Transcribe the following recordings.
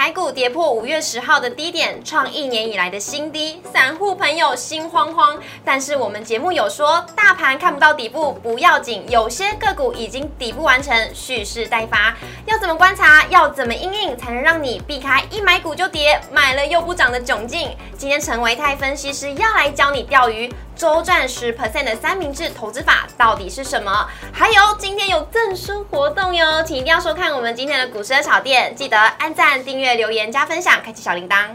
台股跌破五月十号的低点，创一年以来的新低，散户朋友心慌慌。但是我们节目有说，大盘看不到底部不要紧，有些个股已经底部完成，蓄势待发。要怎么观察？要怎么应应，才能让你避开一买股就跌，买了又不涨的窘境？今天陈维泰分析师要来教你钓鱼。周赚十 percent 的三明治投资法到底是什么？还有今天有赠书活动哟，请一定要收看我们今天的股市小店，记得按赞、订阅、留言、加分享，开启小铃铛。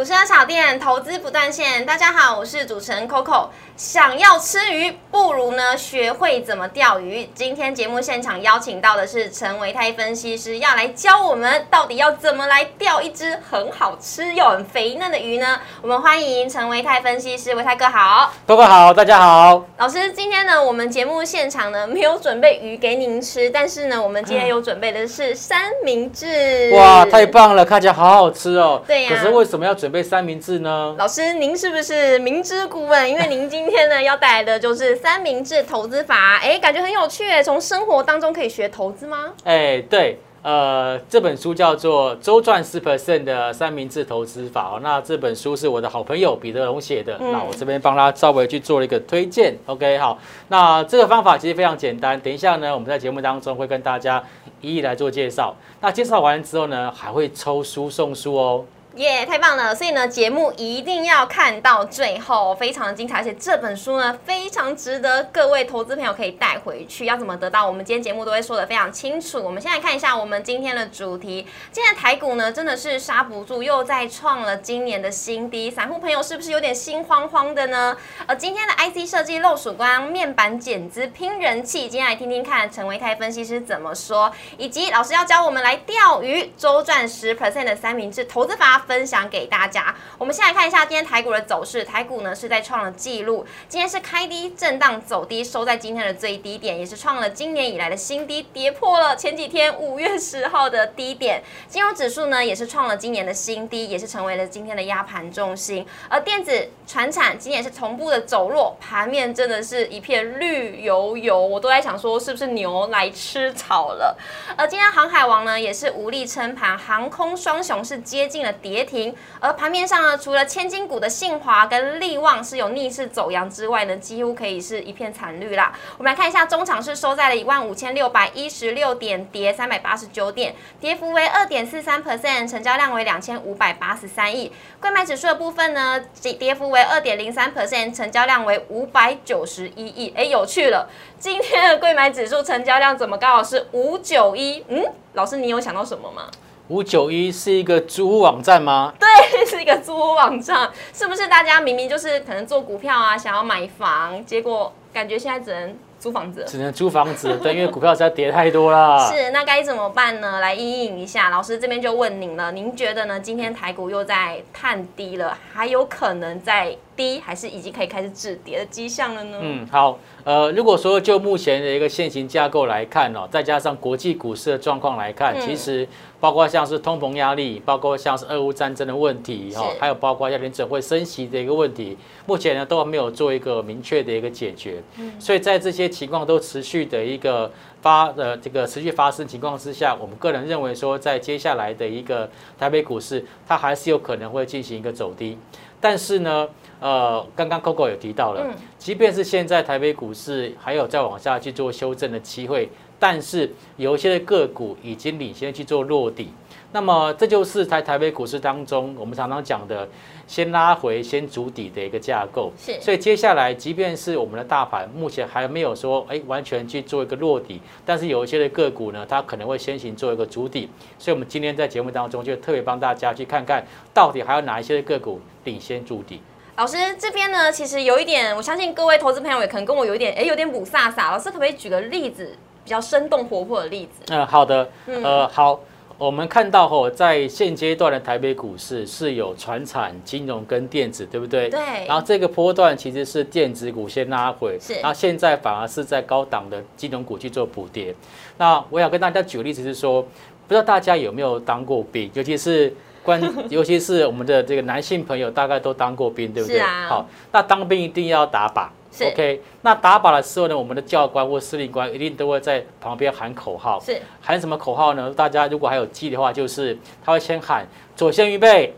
股市炒店投资不断线，大家好，我是主持人 Coco。想要吃鱼，不如呢学会怎么钓鱼。今天节目现场邀请到的是陈维泰分析师，要来教我们到底要怎么来钓一只很好吃又很肥嫩的鱼呢？我们欢迎陈维泰分析师，维泰哥好，Coco 好，大家好。老师，今天呢，我们节目现场呢没有准备鱼给您吃，但是呢，我们今天有准备的是三明治。哇，太棒了，看起来好好吃哦。对呀。可是为什么要准备三明治呢？老师，您是不是明知故问？因为您今今天呢要带来的就是三明治投资法，哎，感觉很有趣哎，从生活当中可以学投资吗？哎，对，呃，这本书叫做《周赚十 percent 的三明治投资法》哦，那这本书是我的好朋友彼得龙写的，那我这边帮他稍微去做了一个推荐，OK，好，那这个方法其实非常简单，等一下呢，我们在节目当中会跟大家一一来做介绍，那介绍完之后呢，还会抽书送书哦。耶，太棒了！所以呢，节目一定要看到最后，非常的精彩。而且这本书呢，非常值得各位投资朋友可以带回去。要怎么得到？我们今天节目都会说的非常清楚。我们先来看一下我们今天的主题。今天的台股呢，真的是刹不住，又再创了今年的新低。散户朋友是不是有点心慌慌的呢？而今天的 IC 设计漏曙光面板减资拼人气，今天来听听看陈维泰分析师怎么说，以及老师要教我们来钓鱼，周赚十 percent 的三明治投资法。分享给大家。我们先来看一下今天台股的走势。台股呢是在创了纪录，今天是开低震荡走低，收在今天的最低点，也是创了今年以来的新低，跌破了前几天五月十号的低点。金融指数呢也是创了今年的新低，也是成为了今天的压盘重心。而电子、船产今天是同步的走弱，盘面真的是一片绿油油。我都在想说，是不是牛来吃草了？而今天航海王呢也是无力撑盘，航空双雄是接近了底。跌停，而盘面上呢，除了千金股的信华跟力旺是有逆势走阳之外呢，几乎可以是一片惨绿啦。我们来看一下，中场是收在了一万五千六百一十六点，跌三百八十九点，跌幅为二点四三 percent，成交量为两千五百八十三亿。贵买指数的部分呢，跌幅为二点零三 percent，成交量为五百九十一亿。哎，有趣了，今天的贵买指数成交量怎么刚好是五九一？嗯，老师，你有想到什么吗？五九一是一个租屋网站吗？对，是一个租屋网站，是不是？大家明明就是可能做股票啊，想要买房，结果感觉现在只能租房子，只能租房子，对，因为股票实在跌太多了。是，那该怎么办呢？来应应一下，老师这边就问您了，您觉得呢？今天台股又在探低了，还有可能在低，还是已经可以开始止跌的迹象了呢？嗯，好。呃，如果说就目前的一个现行架构来看哦，再加上国际股市的状况来看，其实包括像是通膨压力，包括像是俄乌战争的问题哈，还有包括要联准会升息的一个问题，目前呢都还没有做一个明确的一个解决。嗯，所以在这些情况都持续的一个发呃这个持续发生情况之下，我们个人认为说，在接下来的一个台北股市，它还是有可能会进行一个走低，但是呢。呃，刚刚 Coco 有提到了，即便是现在台北股市还有再往下去做修正的机会，但是有一些的个股已经领先去做落底，那么这就是在台北股市当中我们常常讲的先拉回先筑底的一个架构。是，所以接下来即便是我们的大盘目前还没有说哎完全去做一个落底，但是有一些的个股呢，它可能会先行做一个筑底，所以我们今天在节目当中就特别帮大家去看看到底还有哪一些的个股领先筑底。老师这边呢，其实有一点，我相信各位投资朋友也可能跟我有一点，哎，有点补飒飒。老师可不可以举个例子，比较生动活泼的例子？嗯，好的，呃，好，我们看到吼，在现阶段的台北股市是有船产、金融跟电子，对不对？对。然后这个波段其实是电子股先拉回，是。然后现在反而是在高档的金融股去做补跌。那我想跟大家举个例子是说，不知道大家有没有当过兵，尤其是关，尤其是我们的这个男性朋友，大概都当过兵，对不对？是啊。好，那当兵一定要打靶。OK，那打靶的时候呢，我们的教官或司令官一定都会在旁边喊口号。是喊什么口号呢？大家如果还有记的话，就是他会先喊左线预备，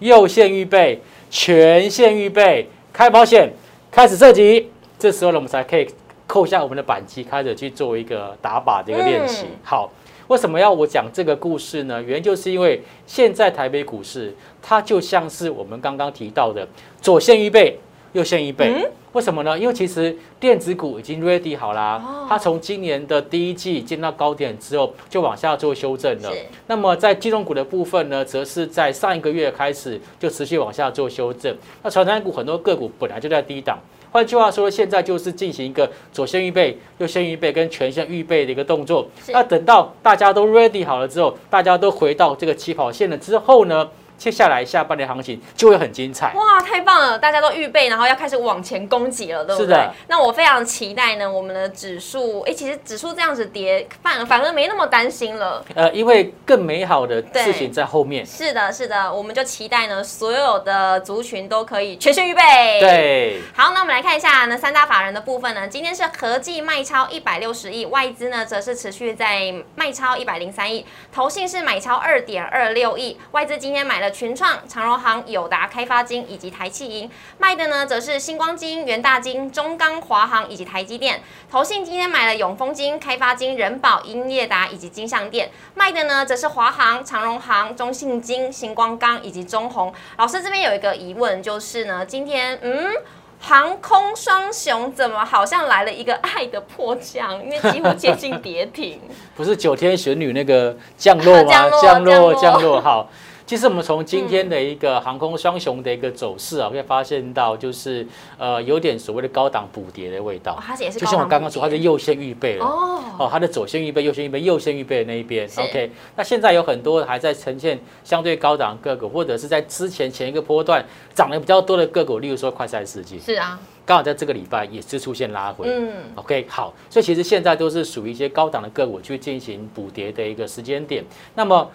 右线预备，全线预备，开保险，开始射击。这时候呢，我们才可以扣下我们的扳机，开始去做一个打靶的一个练习。好，为什么要我讲这个故事呢？原因就是因为现在台北股市，它就像是我们刚刚提到的左线预备。又先一倍，为什么呢？因为其实电子股已经 ready 好啦，它从今年的第一季见到高点之后，就往下做修正了。那么在金融股的部分呢，则是在上一个月开始就持续往下做修正。那传统股很多个股本来就在低档，换句话说，现在就是进行一个左先预备、右先预备跟全线预备的一个动作。那等到大家都 ready 好了之后，大家都回到这个起跑线了之后呢？接下来下半年行情就会很精彩哇！太棒了，大家都预备，然后要开始往前攻击了，对不对？那我非常期待呢，我们的指数，哎，其实指数这样子跌，反反而没那么担心了。呃，因为更美好的事情在后面。是的，是的，我们就期待呢，所有的族群都可以全线预备。对。好，那我们来看一下呢，三大法人的部分呢，今天是合计卖超一百六十亿，外资呢则是持续在卖超一百零三亿，投信是买超二点二六亿，外资今天买了。群创、长荣行、友达、开发金以及台气银卖的呢，则是星光金、元大金、中钢、华航以及台积电。投信今天买了永丰金、开发金、人保、英业达以及金相店，卖的呢，则是华航、长荣行、中信金、星光钢以及中红。老师这边有一个疑问，就是呢，今天嗯，航空双雄怎么好像来了一个爱的迫降？因为几乎接近跌停。不是九天玄女那个降落吗？降落，降落，好。其实我们从今天的一个航空双雄的一个走势啊，可以发现到就是呃有点所谓的高档补跌的味道。它也是就像我刚刚说，它是右线预备了哦，哦，它的左线预备、右线预备、右线预备的那一边。OK，那现在有很多还在呈现相对高档个股，或者是在之前前一个波段涨得比较多的个股，例如说快赛世纪。是啊，刚好在这个礼拜也是出现拉回。嗯，OK，好，所以其实现在都是属于一些高档的个股去进行补跌的一个时间点。那么。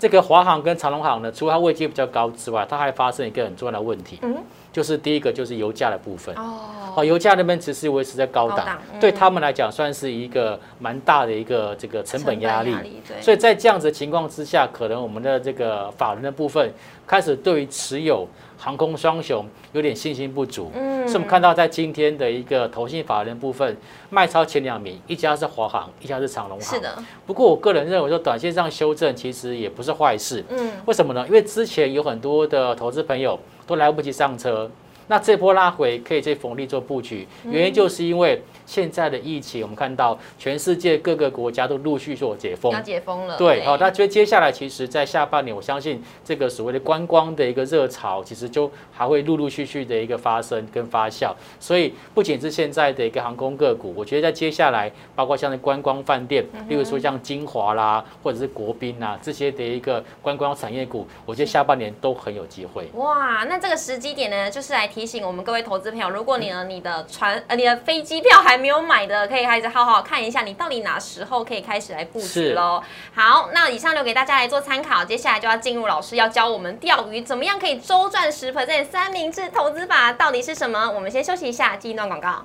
这个华航跟长隆航呢，除了它位阶比较高之外，它还发生一个很重要的问题，嗯，就是第一个就是油价的部分。哦，哦，油价那边其实维持在高档，对他们来讲算是一个蛮大的一个这个成本压力，所以在这样子的情况之下，可能我们的这个法人的部分开始对于持有。航空双雄有点信心不足，嗯，是我们看到在今天的一个投信法人部分卖超前两名，一家是华航，一家是长隆航。是的。不过我个人认为说，短线上修正其实也不是坏事，嗯，为什么呢？因为之前有很多的投资朋友都来不及上车，那这波拉回可以在逢利做布局，原因就是因为。现在的疫情，我们看到全世界各个国家都陆续做解封，要解封了。对，好，那接接下来，其实，在下半年，我相信这个所谓的观光的一个热潮，其实就还会陆陆续续的一个发生跟发酵。所以，不仅是现在的一个航空个股，我觉得在接下来，包括像观光饭店，例如说像金华啦，或者是国宾啊这些的一个观光产业股，我觉得下半年都很有机会。哇，那这个时机点呢，就是来提醒我们各位投资朋友，如果你呢，你的船呃，你的飞机票还没有买的可以开始好好看一下，你到底哪时候可以开始来布局喽？好，那以上留给大家来做参考，接下来就要进入老师要教我们钓鱼怎么样可以周赚十 percent 三明治投资法到底是什么？我们先休息一下，进一段广告。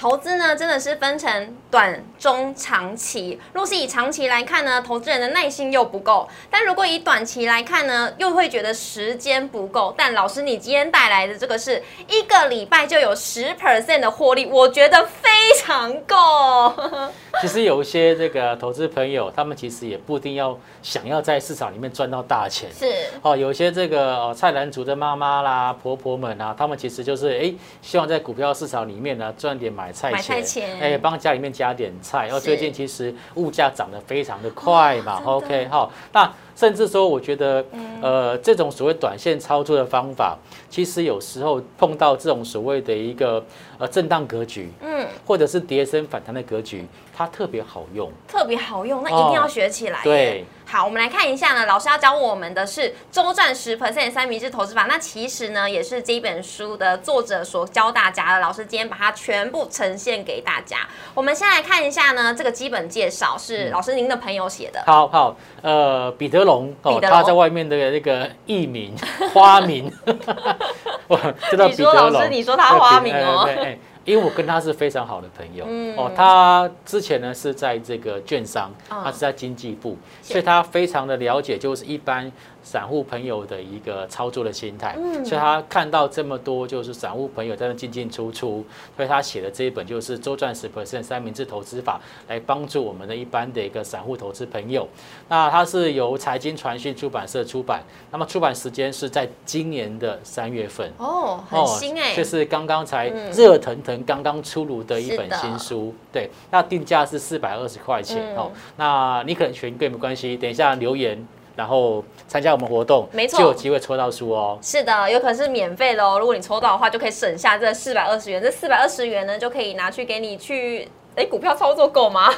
投资呢，真的是分成短、中、长期。若是以长期来看呢，投资人的耐心又不够；但如果以短期来看呢，又会觉得时间不够。但老师，你今天带来的这个是一个礼拜就有十 percent 的获利，我觉得非常够。其实有一些这个投资朋友，他们其实也不一定要想要在市场里面赚到大钱。是哦，有些这个哦菜篮族的妈妈啦、婆婆们啊，他们其实就是哎，希望在股票市场里面呢赚点买菜钱，哎，帮家里面加点菜。然后最近其实物价涨得非常的快嘛。OK，好，那。甚至说，我觉得，呃，这种所谓短线操作的方法，其实有时候碰到这种所谓的一个呃震荡格局，嗯，或者是跌升反弹的格局，它特别好用，特别好用，那一定要学起来。对。好，我们来看一下呢。老师要教我们的是周赚十 percent 三明治投资法。那其实呢，也是这本书的作者所教大家的。老师今天把它全部呈现给大家。我们先来看一下呢，这个基本介绍是老师您的朋友写的。好好，呃，彼得龙，哦，他在外面的那个艺名花名，我知道彼得龙。老师，你说他花名哦。因为我跟他是非常好的朋友哦，他之前呢是在这个券商，他是在经济部，所以他非常的了解，就是一般。散户朋友的一个操作的心态，所以他看到这么多就是散户朋友在那进进出出，所以他写的这一本就是周赚十 percent 三明治投资法，来帮助我们的一般的一个散户投资朋友。那它是由财经传讯出版社出版，那么出版时间是在今年的三月份。哦，很新哎，就是刚刚才热腾腾刚刚出炉的一本新书。对，那定价是四百二十块钱哦，那你可能选一个没关系，等一下留言。然后参加我们活动，没错，就有机会抽到书哦。是的，有可能是免费的哦。如果你抽到的话，就可以省下这四百二十元。这四百二十元呢，就可以拿去给你去，哎，股票操作够吗？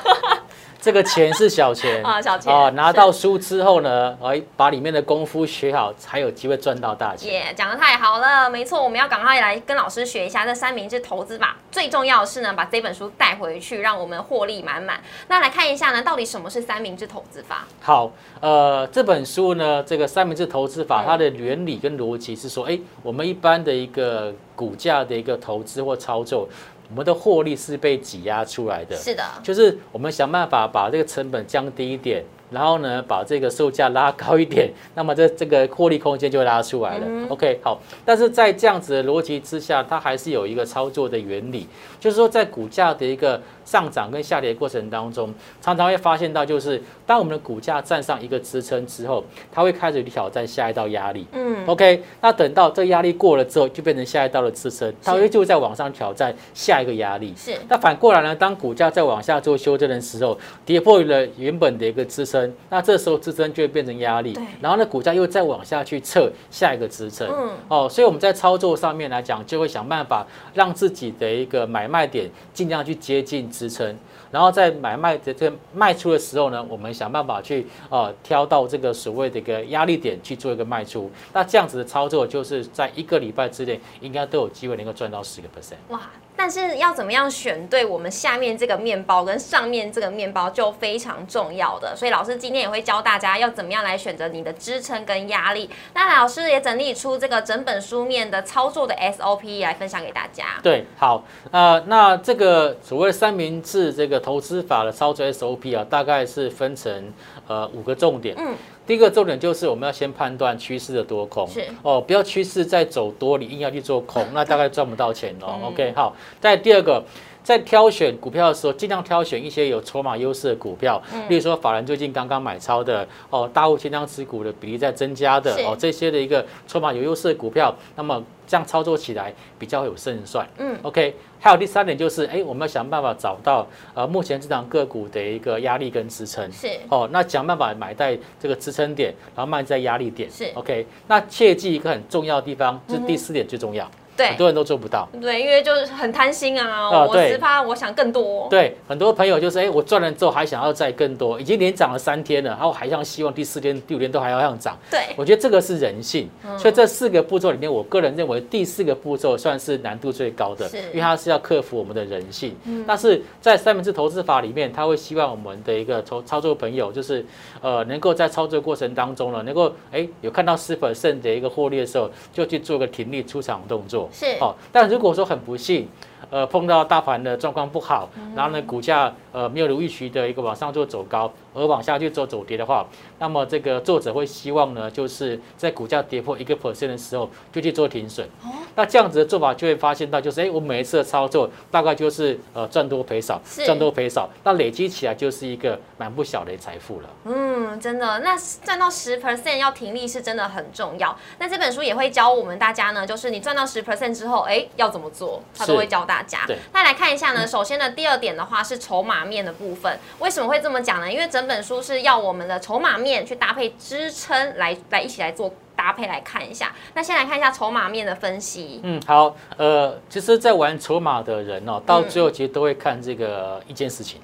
这个钱是小钱 啊，小钱啊！拿到书之后呢，哎，把里面的功夫学好，才有机会赚到大钱。耶，讲的太好了，没错，我们要赶快来跟老师学一下这三明治投资法。最重要的是呢，把这本书带回去，让我们获利满满。那来看一下呢，到底什么是三明治投资法？好，呃，这本书呢，这个三明治投资法，它的原理跟逻辑是说，哎，我们一般的一个股价的一个投资或操作。我们的获利是被挤压出来的，是的，就是我们想办法把这个成本降低一点。然后呢，把这个售价拉高一点，那么这这个获利空间就拉出来了。OK，好。但是在这样子的逻辑之下，它还是有一个操作的原理，就是说在股价的一个上涨跟下跌过程当中，常常会发现到，就是当我们的股价站上一个支撑之后，它会开始挑战下一道压力。嗯，OK，那等到这个压力过了之后，就变成下一道的支撑，它会就在往上挑战下一个压力。是。那反过来呢，当股价在往下做修正的时候，跌破了原本的一个支撑。那这时候支撑就会变成压力，然后呢，股价又再往下去测下一个支撑，嗯，哦，所以我们在操作上面来讲，就会想办法让自己的一个买卖点尽量去接近支撑，然后在买卖的这卖出的时候呢，我们想办法去呃挑到这个所谓的一个压力点去做一个卖出。那这样子的操作，就是在一个礼拜之内，应该都有机会能够赚到十个 percent。哇！但是要怎么样选对我们下面这个面包跟上面这个面包就非常重要的，所以老师今天也会教大家要怎么样来选择你的支撑跟压力。那老师也整理出这个整本书面的操作的 SOP 来分享给大家。对，好，呃，那这个所谓三明治这个投资法的操作 SOP 啊，大概是分成呃五个重点。嗯。第一个重点就是我们要先判断趋势的多空，是哦，不要趋势在走多，你硬要去做空，那大概赚不到钱哦。OK，好。再第二个，在挑选股票的时候，尽量挑选一些有筹码优势的股票，例如说法人最近刚刚买超的哦，大户清仓持股的比例在增加的哦，这些的一个筹码有优势的股票，那么这样操作起来比较有胜算。嗯，OK。还有第三点就是，哎，我们要想办法找到呃目前这档个股的一个压力跟支撑。是。哦，那想办法买在这个支撑点，然后卖在压力点。是。OK，那切记一个很重要的地方，就是第四点最重要。很多人都做不到，对，因为就是很贪心啊，我只怕我想更多。对，很多朋友就是，哎，我赚了之后还想要再更多，已经连涨了三天了，然后还像希望第四天、第五天都还要样涨。对，我觉得这个是人性，所以这四个步骤里面，我个人认为第四个步骤算是难度最高的，因为它是要克服我们的人性。嗯但是在三明治投资法里面，他会希望我们的一个操操作朋友，就是呃，能够在操作过程当中呢，能够哎有看到十 percent 的一个获利的时候，就去做个停利出场动作。是，哦，但如果说很不幸，呃碰到大盘的状况不好，然后呢股价呃没有如预期的一个往上做走高，而往下去做走跌的话，那么这个作者会希望呢，就是在股价跌破一个 percent 的时候就去做停损。那这样子的做法就会发现到，就是哎，我每一次的操作大概就是呃赚多赔少，赚多赔少，那累积起来就是一个蛮不小的财富了。嗯，真的，那赚到十 percent 要停利是真的很重要。那这本书也会教我们大家呢，就是你赚到十 percent 之后，哎，要怎么做，他都会教大家。那来看一下呢，首先呢，第二点的话是筹码面的部分，为什么会这么讲呢？因为整本书是要我们的筹码面去搭配支撑来来一起来做。搭配来看一下，那先来看一下筹码面的分析。嗯，好，呃，其实，在玩筹码的人哦，到最后其实都会看这个一件事情，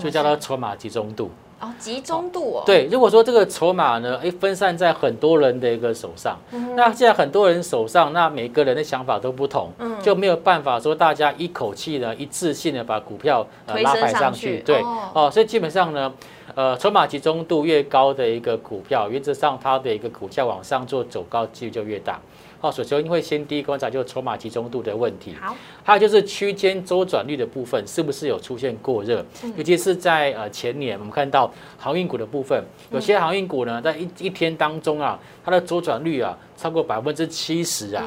就叫做筹码集中度。哦，集中度哦。对，如果说这个筹码呢，哎，分散在很多人的一个手上，那现在很多人手上，那每个人的想法都不同，就没有办法说大家一口气呢，一次性的把股票呃拉抬上去。对，哦，所以基本上呢。呃，筹码集中度越高的一个股票，原则上它的一个股价往上做走高几率就越大。好，首先会先第一观察就是筹码集中度的问题。好，还有就是区间周转率的部分是不是有出现过热？尤其是在呃前年，我们看到航运股的部分，有些航运股呢，在一一天当中啊，它的周转率啊。超过百分之七十啊！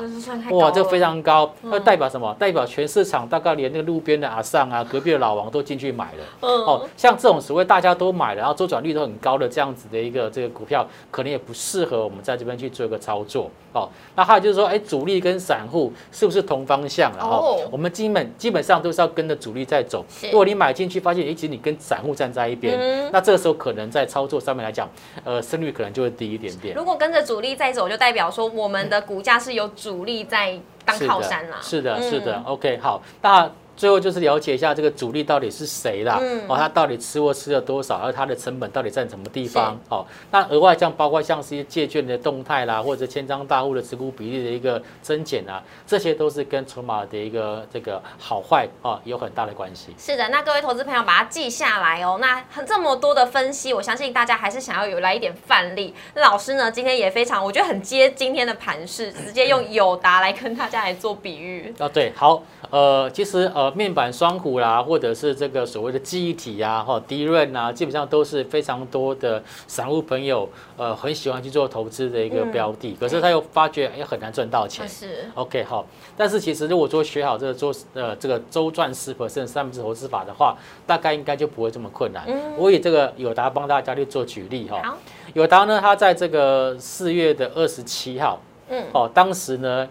哇，这非常高。那代表什么？代表全市场大概连那个路边的阿尚啊、隔壁的老王都进去买了。哦，像这种所谓大家都买了，然后周转率都很高的这样子的一个这个股票，可能也不适合我们在这边去做一个操作。哦，那还有就是说，哎，主力跟散户是不是同方向了？哦，我们基本基本上都是要跟着主力在走。如果你买进去发现，哎其实你跟散户站在一边，那这个时候可能在操作上面来讲，呃，胜率可能就会低一点点。如果跟着主力在走，就代表说。说我们的股价是有主力在当靠山啦，是的，是的，OK，好，那。最后就是了解一下这个主力到底是谁啦，哦，他到底吃货吃了多少，而他的成本到底在什么地方？哦，那额外像包括像是一些借券的动态啦，或者千张大户的持股比例的一个增减啊，这些都是跟筹码的一个这个好坏啊有很大的关系。是的，那各位投资朋友把它记下来哦。那这么多的分析，我相信大家还是想要有来一点范例。那老师呢，今天也非常，我觉得很接今天的盘势，直接用友达来跟大家来做比喻。啊，对，好，呃，其实呃。面板双虎啦，或者是这个所谓的记忆体呀，哈，低润啊，基本上都是非常多的散户朋友呃很喜欢去做投资的一个标的。可是他又发觉也很难赚到钱。是。OK 好，但是其实如果说学好这个周呃这个周赚十 percent 三分之投资法的话，大概应该就不会这么困难。嗯。我以这个友达帮大家去做举例哈。友达呢，他在这个四月的二十七号，嗯，哦，当时呢。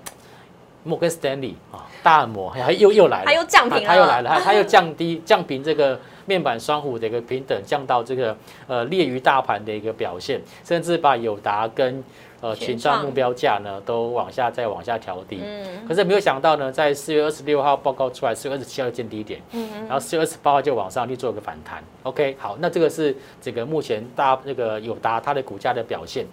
摩根斯丹利啊，大摩还又又来了，它又降平了，他又来了，他他又降低降平这个面板双虎的一个平等，降到这个呃劣于大盘的一个表现，甚至把友达跟呃群创目标价呢都往下再往下调低。嗯，可是没有想到呢，在四月二十六号报告出来，四月二十七号见低点，嗯然后四月二十八号就往上去做个反弹。OK，好，那这个是这个目前大那个友达它的股价的表现，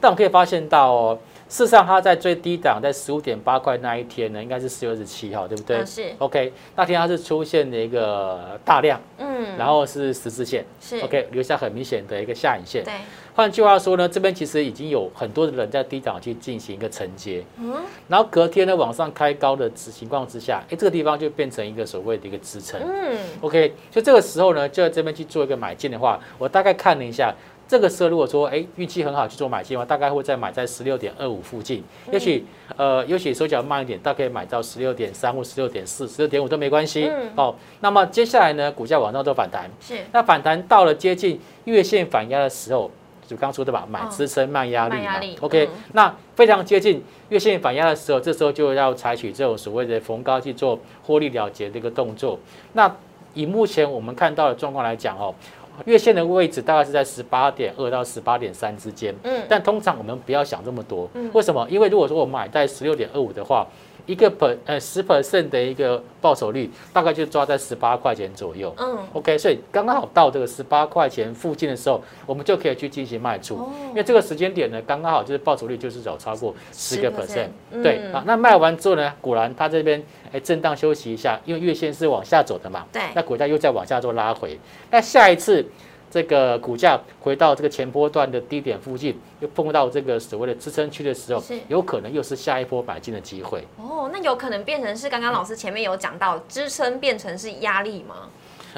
但我可以发现到哦。事实上，它在最低档，在十五点八块那一天呢，应该是四月二十七号，对不对？是。OK，那天它是出现了一个大量，嗯，然后是十字线，是。OK，留下很明显的一个下影线。对。换句话说呢，这边其实已经有很多的人在低档去进行一个承接，嗯，然后隔天呢往上开高的情况之下，哎，这个地方就变成一个所谓的一个支撑，嗯，OK，就这个时候呢，就在这边去做一个买进的话，我大概看了一下。这个时候如果说哎运气很好去做买进的话，大概会再买在十六点二五附近，也许呃也许手脚慢一点，大概可以买到十六点三或十六点四、十六点五都没关系。哦，那么接下来呢，股价往上做反弹，是那反弹到了接近月线反压的时候，就刚说的吧，买支撑卖压力嘛。OK，那非常接近月线反压的时候，这时候就要采取这种所谓的逢高去做获利了结的一个动作。那以目前我们看到的状况来讲哦。月线的位置大概是在十八点二到十八点三之间，嗯，但通常我们不要想这么多，嗯，为什么？因为如果说我买在十六点二五的话。一个 per 呃十 percent 的一个报酬率，大概就抓在十八块钱左右。嗯，OK，所以刚刚好到这个十八块钱附近的时候，我们就可以去进行卖出。哦，因为这个时间点呢，刚刚好就是报酬率就是有超过十个 percent。对啊，那卖完之后呢，果然它这边哎震荡休息一下，因为月线是往下走的嘛。对。那股价又再往下做拉回，那下一次。这个股价回到这个前波段的低点附近，又碰到这个所谓的支撑区的时候，有可能又是下一波买进的机会。哦，那有可能变成是刚刚老师前面有讲到支撑变成是压力吗？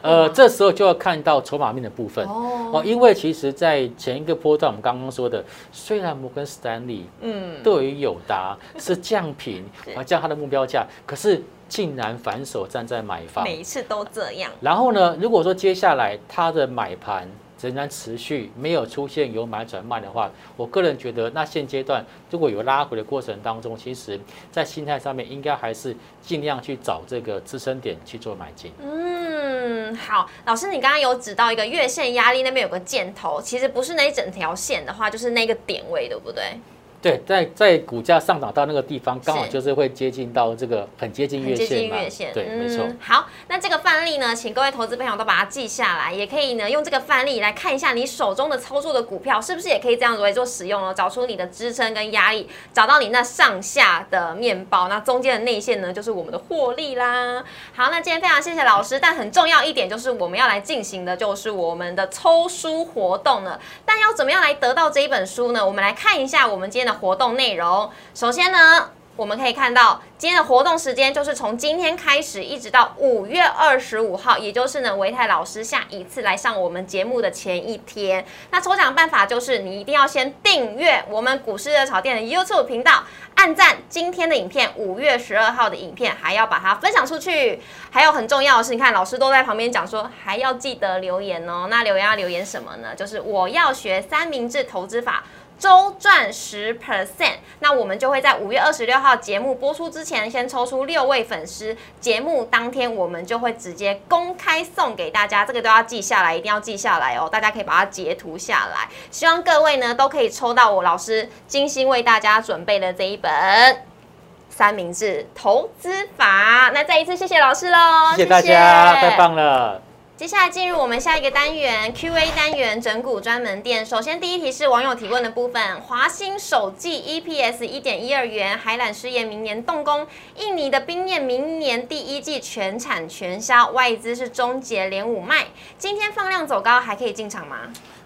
呃，这时候就要看到筹码面的部分哦，因为其实，在前一个波段我们刚刚说的，虽然摩根斯丹利嗯对于友达 是降频，啊降它的目标价，可是竟然反手站在买方，每一次都这样。然后呢，如果说接下来它的买盘。仍然持续没有出现由买转卖的话，我个人觉得，那现阶段如果有拉回的过程当中，其实在心态上面应该还是尽量去找这个支撑点去做买进。嗯，好，老师，你刚刚有指到一个月线压力那边有个箭头，其实不是那一整条线的话，就是那个点位，对不对？对，在在股价上涨到那个地方，刚好就是会接近到这个很接近月线嘛。对，没错。好，那这个范例呢，请各位投资朋友都把它记下来，也可以呢用这个范例来看一下你手中的操作的股票是不是也可以这样子来做使用哦，找出你的支撑跟压力，找到你那上下的面包，那中间的内线呢就是我们的获利啦。好，那今天非常谢谢老师，但很重要一点就是我们要来进行的就是我们的抽书活动了。但要怎么样来得到这一本书呢？我们来看一下我们今天的。活动内容，首先呢，我们可以看到今天的活动时间就是从今天开始，一直到五月二十五号，也就是呢维泰老师下一次来上我们节目的前一天。那抽奖办法就是你一定要先订阅我们股市热炒店的 YouTube 频道，按赞今天的影片，五月十二号的影片，还要把它分享出去。还有很重要的是，你看老师都在旁边讲说，还要记得留言哦。那留言要留言什么呢？就是我要学三明治投资法。周赚十 percent，那我们就会在五月二十六号节目播出之前，先抽出六位粉丝。节目当天，我们就会直接公开送给大家，这个都要记下来，一定要记下来哦。大家可以把它截图下来，希望各位呢都可以抽到我老师精心为大家准备的这一本《三明治投资法》。那再一次谢谢老师喽，谢谢大家，太棒了。接下来进入我们下一个单元 Q&A 单元整股专门店。首先第一题是网友提问的部分：华兴首季 EPS 一点一二元，海缆事业明年动工，印尼的冰燕明年第一季全产全销，外资是终结连五卖，今天放量走高，还可以进场吗？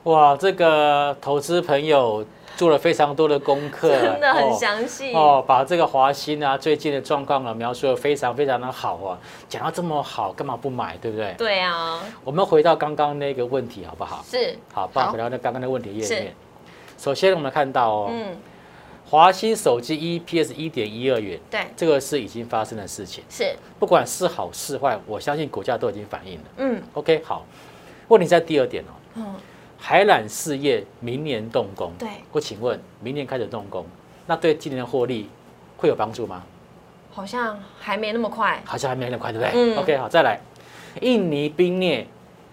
哇，这个投资朋友。做了非常多的功课，真的很详细哦。把这个华兴啊最近的状况啊描述的非常非常的好啊，讲到这么好，干嘛不买，对不对？对啊。我们回到刚刚那个问题好不好？是。好，回到那刚刚的问题页面。首先我们看到哦，嗯，华兴手机 EPS 一点一二元，对，这个是已经发生的事情。是。不管是好是坏，我相信股价都已经反映了。嗯。OK，好。问题在第二点哦。嗯。海缆事业明年动工，对，我请问，明年开始动工，那对今年的获利会有帮助吗？好像还没那么快，好像还没那么快，对不对？嗯。OK，好，再来，印尼冰镍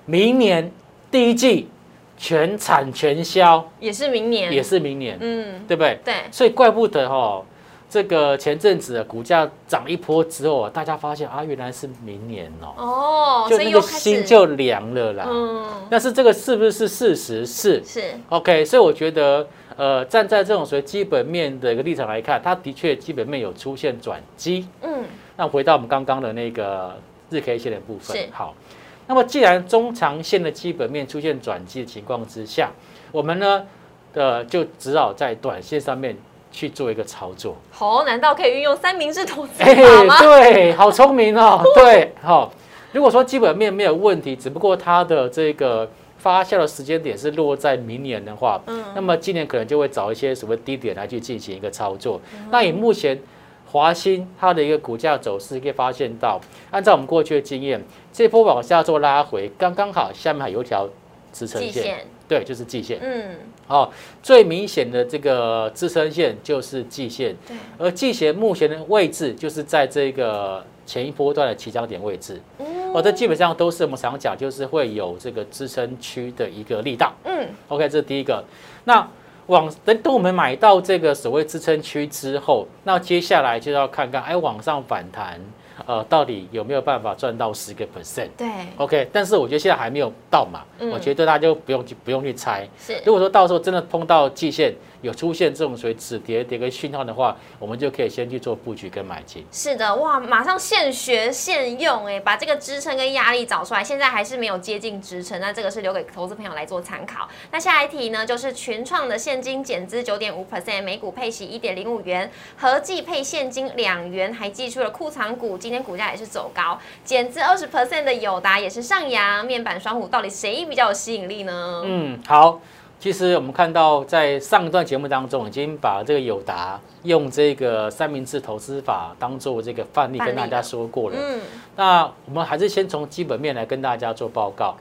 明年第一季全产全销，也是明年，也是明年，嗯，对不对？对。所以怪不得哈。这个前阵子股价涨一波之后，大家发现啊，原来是明年哦，哦，就那个心就凉了啦。嗯，但是这个是不是事实？是是 OK，所以我觉得，呃，站在这种所谓基本面的一个立场来看，它的确基本面有出现转机。嗯，那回到我们刚刚的那个日 K 线的部分，好。那么既然中长线的基本面出现转机的情况之下，我们呢，呃，就只好在短线上面。去做一个操作，好，难道可以运用三明治投资法吗？对，好聪明哦。对，好。如果说基本面没有问题，只不过它的这个发酵的时间点是落在明年的话，嗯，那么今年可能就会找一些什么低点来去进行一个操作。那以目前华兴它的一个股价走势，可以发现到，按照我们过去的经验，这波往下做拉回，刚刚好下面还有一条支撑线。对，就是季线。嗯，哦，最明显的这个支撑线就是季线。对，而季线目前的位置就是在这个前一波段的起涨点位置。嗯，哦，这基本上都是我们常讲，就是会有这个支撑区的一个力道。嗯，OK，这是第一个。那往等等我们买到这个所谓支撑区之后，那接下来就要看看哎往上反弹。呃，到底有没有办法赚到十个 percent？对，OK，但是我觉得现在还没有到嘛，我觉得大家就不用去不用去猜。是，如果说到时候真的碰到季线。有出现这种所谓止跌跌个讯号的话，我们就可以先去做布局跟买进。是的，哇，马上现学现用，哎，把这个支撑跟压力找出来。现在还是没有接近支撑，那这个是留给投资朋友来做参考。那下一题呢，就是群创的现金减资九点五 percent，每股配息一点零五元，合计配现金两元，还寄出了库藏股，今天股价也是走高，减资二十 percent 的友达也是上扬，面板双虎到底谁比较有吸引力呢？嗯，好。其实我们看到，在上一段节目当中，已经把这个友达用这个三明治投资法当做这个范例跟大家说过了。嗯，那我们还是先从基本面来跟大家做报告。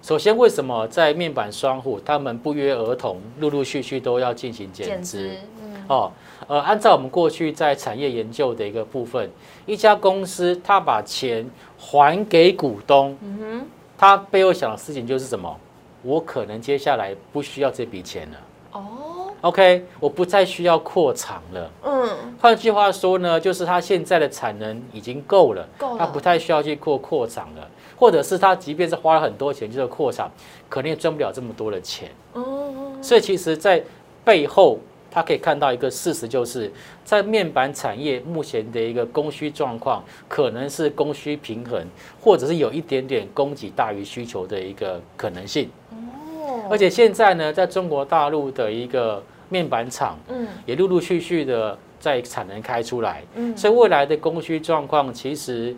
首先，为什么在面板双户他们不约而同，陆陆续续都要进行减资？嗯，哦，呃，按照我们过去在产业研究的一个部分，一家公司他把钱还给股东，嗯哼，他背后想的事情就是什么？我可能接下来不需要这笔钱了。哦，OK，我不再需要扩厂了。嗯，换句话说呢，就是他现在的产能已经够了，他不太需要去扩扩厂了，或者是他即便是花了很多钱就是扩厂，可能也赚不了这么多的钱。哦，所以其实，在背后，他可以看到一个事实，就是在面板产业目前的一个供需状况，可能是供需平衡，或者是有一点点供给大于需求的一个可能性。而且现在呢，在中国大陆的一个面板厂，嗯，也陆陆续续的在产能开出来，嗯，所以未来的供需状况，其实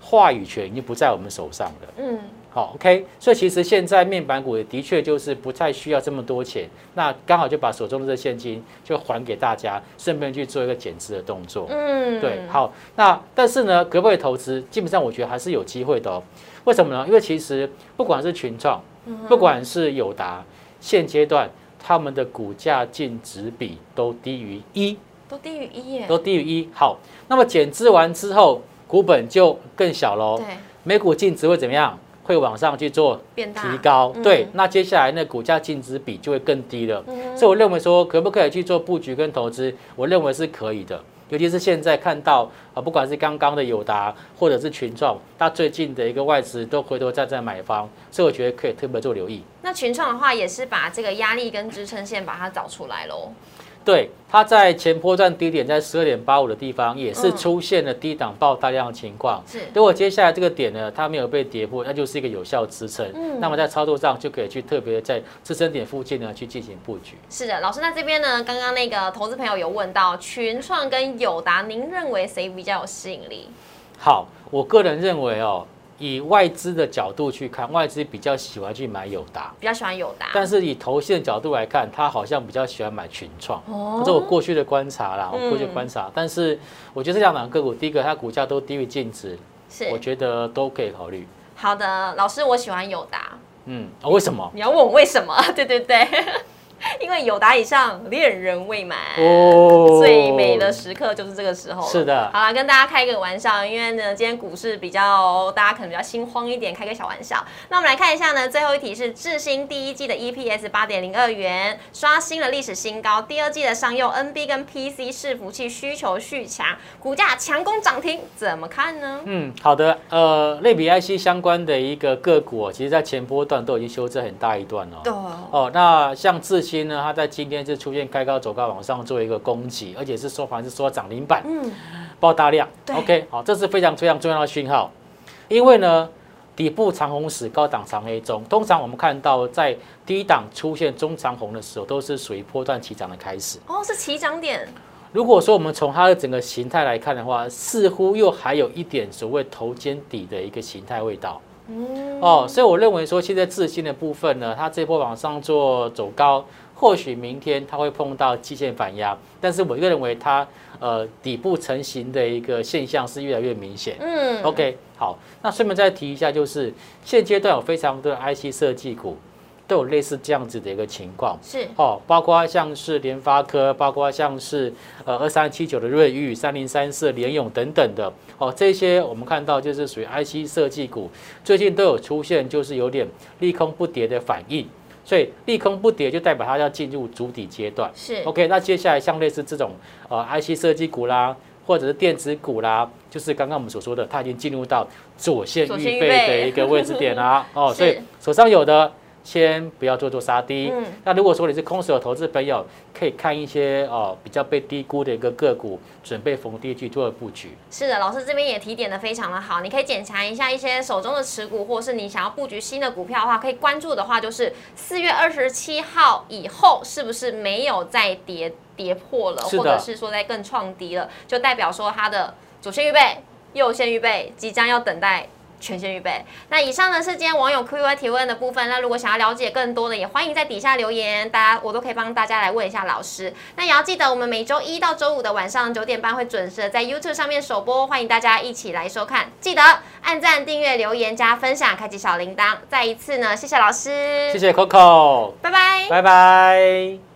话语权已经不在我们手上了，嗯，好，OK，所以其实现在面板股也的确就是不太需要这么多钱，那刚好就把手中的这现金就还给大家，顺便去做一个减资的动作，嗯，对，好，那但是呢，可不可以投资？基本上我觉得还是有机会的哦，为什么呢？因为其实不管是群创。不管是友达，现阶段他们的股价净值比都低于一，都低于一耶，都低于一。好，那么减资完之后，股本就更小喽。对，每股净值会怎么样？会往上去做提高。对，那接下来那股价净值比就会更低了。所以我认为说，可不可以去做布局跟投资？我认为是可以的。尤其是现在看到啊，不管是刚刚的友达或者是群创，它最近的一个外资都回头在在买方，所以我觉得可以特别做留意。那群创的话，也是把这个压力跟支撑线把它找出来喽。对，它在前波段低点在十二点八五的地方，也是出现了低档爆大量的情况。是，如果接下来这个点呢，它没有被跌破，那就是一个有效支撑。嗯，那么在操作上就可以去特别在支撑点附近呢去进行布局。是的，老师，那这边呢，刚刚那个投资朋友有问到群创跟友达，您认为谁比较有吸引力？好，我个人认为哦。以外资的角度去看，外资比较喜欢去买友达，比较喜欢友达。但是以投信的角度来看，他好像比较喜欢买群创。哦，这是我过去的观察啦，我过去观察。但是我觉得这两档个股，第一个它股价都低于净值，是，我觉得都可以考虑。好的，老师，我喜欢友达。嗯，为什么？你要问我为什么？对 对对。因为有达以上，恋人未满，哦，最美的时刻就是这个时候。是的，好了，跟大家开个玩笑，因为呢，今天股市比较，大家可能比较心慌一点，开个小玩笑。那我们来看一下呢，最后一题是智新第一季的 EPS 八点零二元，刷新了历史新高。第二季的商用 NB 跟 PC 伺服器需求续强，股价强攻涨停，怎么看呢？嗯，好的，呃，类比 IC 相关的一个个股，其实在前波段都已经修正很大一段了。对，哦，那像智新呢，它在今天是出现开高走高往上做一个攻击，而且是收盘是说涨停板，嗯，爆大量，OK，好，这是非常非常重要的讯号，因为呢，底部长红时高档长黑中，通常我们看到在低档出现中长红的时候，都是属于波段起涨的开始。哦，是起涨点。如果说我们从它的整个形态来看的话，似乎又还有一点所谓头肩底的一个形态味道。哦，所以我认为说，现在自信的部分呢，它这波往上做走高，或许明天它会碰到季线反压，但是我个认为它呃底部成型的一个现象是越来越明显。嗯，OK，好，那顺便再提一下，就是现阶段有非常多的 IC 设计股。都有类似这样子的一个情况，是哦，包括像是联发科，包括像是呃二三七九的瑞昱、三零三四联勇等等的哦，这些我们看到就是属于 IC 设计股，最近都有出现就是有点利空不跌的反应，所以利空不跌就代表它要进入主底阶段。是 OK，那接下来像类似这种呃 IC 设计股啦，或者是电子股啦，就是刚刚我们所说的，它已经进入到左线预备的一个位置点啦。哦，所以手上有的先不要做做杀低。嗯那如果说你是空手投资朋友，可以看一些哦比较被低估的一个个股，准备逢低去做布局。是的，老师这边也提点的非常的好，你可以检查一下一些手中的持股，或是你想要布局新的股票的话，可以关注的话就是四月二十七号以后是不是没有再跌跌破了，或者是说在更创低了，就代表说它的主线预备、右线预备即将要等待。全线预备。那以上呢是今天网友 Q&A 提问的部分。那如果想要了解更多的，也欢迎在底下留言，大家我都可以帮大家来问一下老师。那也要记得，我们每周一到周五的晚上九点半会准时地在 YouTube 上面首播，欢迎大家一起来收看。记得按赞、订阅、留言、加分享，开启小铃铛。再一次呢，谢谢老师，谢谢 Coco，拜拜。拜拜。